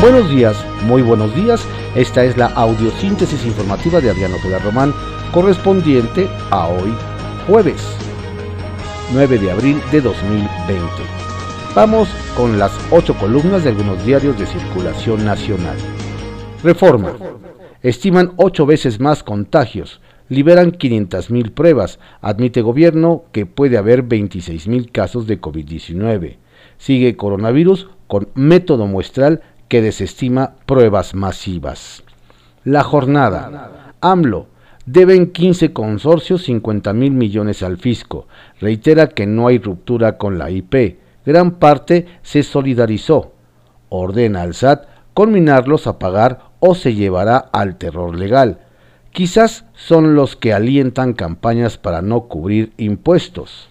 Buenos días, muy buenos días. Esta es la audiosíntesis informativa de Adriano Ojeda Román, correspondiente a hoy, jueves 9 de abril de 2020. Vamos con las ocho columnas de algunos diarios de circulación nacional. Reforma. Estiman ocho veces más contagios. Liberan 500.000 pruebas. Admite gobierno que puede haber 26.000 casos de COVID-19. Sigue coronavirus con método muestral que desestima pruebas masivas. La jornada. AMLO. Deben 15 consorcios 50 mil millones al fisco. Reitera que no hay ruptura con la IP. Gran parte se solidarizó. Ordena al SAT conminarlos a pagar o se llevará al terror legal. Quizás son los que alientan campañas para no cubrir impuestos.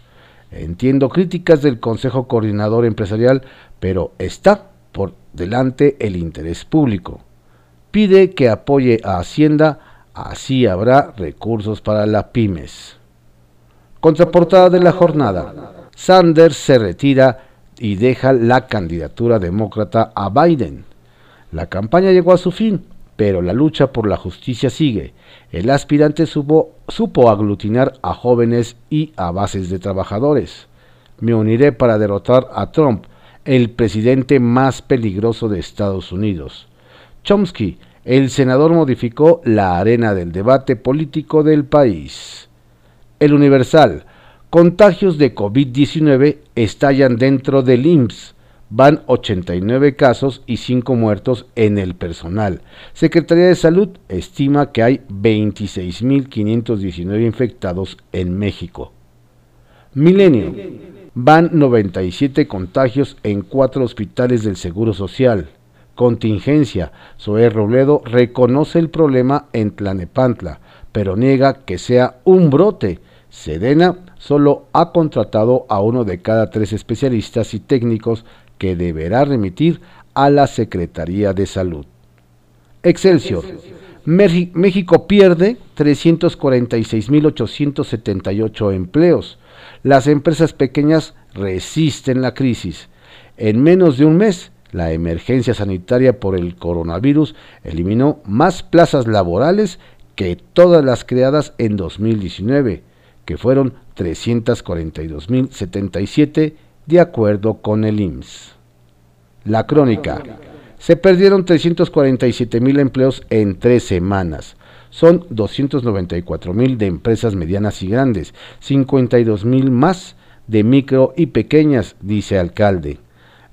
Entiendo críticas del Consejo Coordinador Empresarial, pero está por delante el interés público. Pide que apoye a Hacienda, así habrá recursos para las pymes. Contraportada de la jornada. Sanders se retira y deja la candidatura demócrata a Biden. La campaña llegó a su fin, pero la lucha por la justicia sigue. El aspirante supo, supo aglutinar a jóvenes y a bases de trabajadores. Me uniré para derrotar a Trump, el presidente más peligroso de Estados Unidos. Chomsky, el senador modificó la arena del debate político del país. El Universal, contagios de COVID-19 estallan dentro del IMSS. Van 89 casos y 5 muertos en el personal. Secretaría de Salud estima que hay 26.519 infectados en México. Milenio Van 97 contagios en cuatro hospitales del Seguro Social. Contingencia. Zoé Robledo reconoce el problema en Tlanepantla, pero niega que sea un brote. Sedena solo ha contratado a uno de cada tres especialistas y técnicos que deberá remitir a la Secretaría de Salud. Excelsior. México pierde 346.878 empleos las empresas pequeñas resisten la crisis. En menos de un mes, la emergencia sanitaria por el coronavirus eliminó más plazas laborales que todas las creadas en 2019, que fueron 342.077 de acuerdo con el IMSS. La crónica. Se perdieron 347.000 empleos en tres semanas son 294 mil de empresas medianas y grandes, 52 mil más de micro y pequeñas, dice alcalde.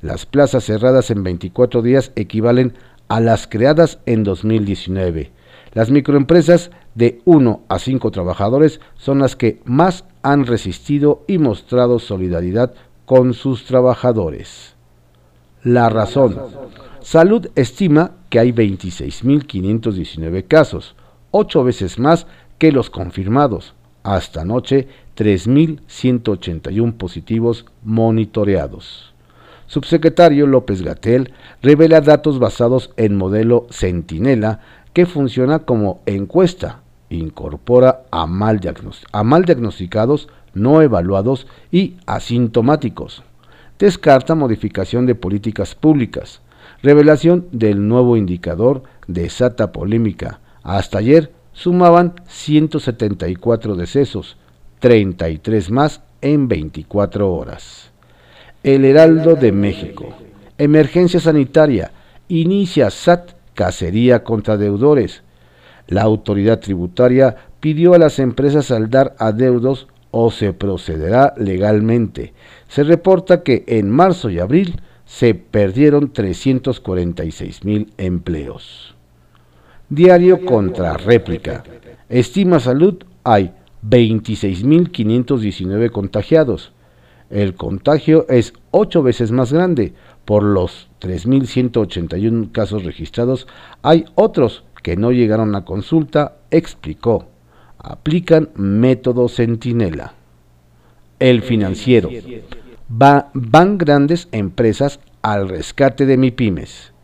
Las plazas cerradas en 24 días equivalen a las creadas en 2019. Las microempresas de 1 a 5 trabajadores son las que más han resistido y mostrado solidaridad con sus trabajadores. La razón. Salud estima que hay 26.519 casos, ocho veces más que los confirmados. Hasta anoche, 3.181 positivos monitoreados. Subsecretario López Gatel revela datos basados en modelo Centinela que funciona como encuesta. Incorpora a mal, a mal diagnosticados, no evaluados y asintomáticos. Descarta modificación de políticas públicas. Revelación del nuevo indicador desata polémica hasta ayer sumaban 174 decesos, 33 más en 24 horas. El Heraldo de México. Emergencia sanitaria. Inicia SAT cacería contra deudores. La autoridad tributaria pidió a las empresas saldar adeudos o se procederá legalmente. Se reporta que en marzo y abril se perdieron 346 mil empleos. Diario contra réplica. Estima salud, hay 26.519 contagiados. El contagio es ocho veces más grande. Por los 3.181 casos registrados, hay otros que no llegaron a consulta, explicó. Aplican método centinela. El financiero. van grandes empresas al rescate de MIPIMES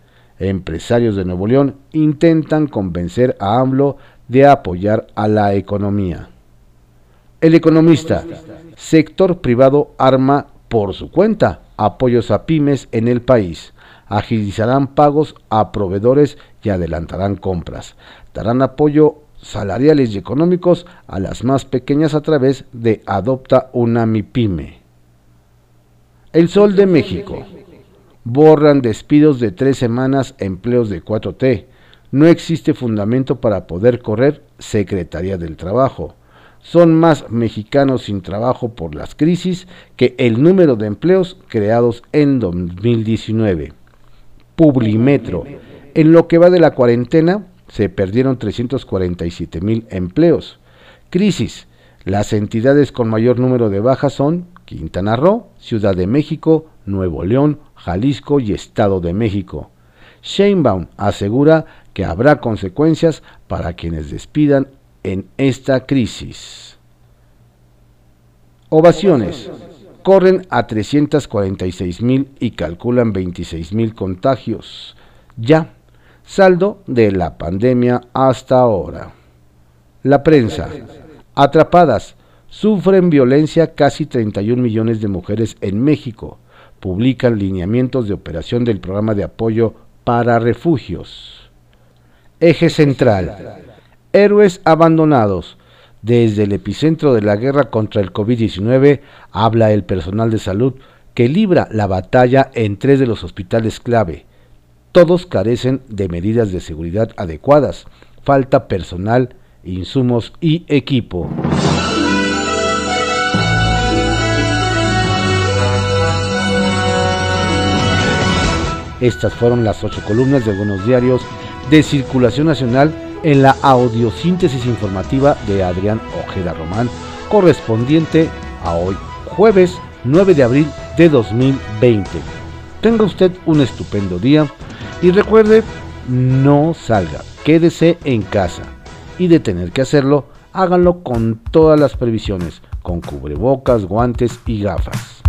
empresarios de Nuevo León intentan convencer a AMLO de apoyar a la economía. El economista, sector privado arma por su cuenta apoyos a pymes en el país, agilizarán pagos a proveedores y adelantarán compras, darán apoyo salariales y económicos a las más pequeñas a través de Adopta una MIPYME. El Sol de México. Borran despidos de tres semanas, empleos de 4T. No existe fundamento para poder correr Secretaría del Trabajo. Son más mexicanos sin trabajo por las crisis que el número de empleos creados en 2019. Publimetro. En lo que va de la cuarentena, se perdieron 347 mil empleos. Crisis. Las entidades con mayor número de bajas son Quintana Roo, Ciudad de México, Nuevo León, Jalisco y Estado de México. Sheinbaum asegura que habrá consecuencias para quienes despidan en esta crisis. Ovaciones. Corren a 346 mil y calculan 26 mil contagios. Ya saldo de la pandemia hasta ahora. La prensa. Atrapadas. Sufren violencia casi 31 millones de mujeres en México. Publican lineamientos de operación del programa de apoyo para refugios. Eje central. Héroes abandonados. Desde el epicentro de la guerra contra el COVID-19 habla el personal de salud que libra la batalla en tres de los hospitales clave, todos carecen de medidas de seguridad adecuadas, falta personal, insumos y equipo. Estas fueron las ocho columnas de algunos diarios de circulación nacional en la audiosíntesis informativa de Adrián Ojeda Román, correspondiente a hoy, jueves 9 de abril de 2020. Tenga usted un estupendo día y recuerde, no salga, quédese en casa. Y de tener que hacerlo, háganlo con todas las previsiones, con cubrebocas, guantes y gafas.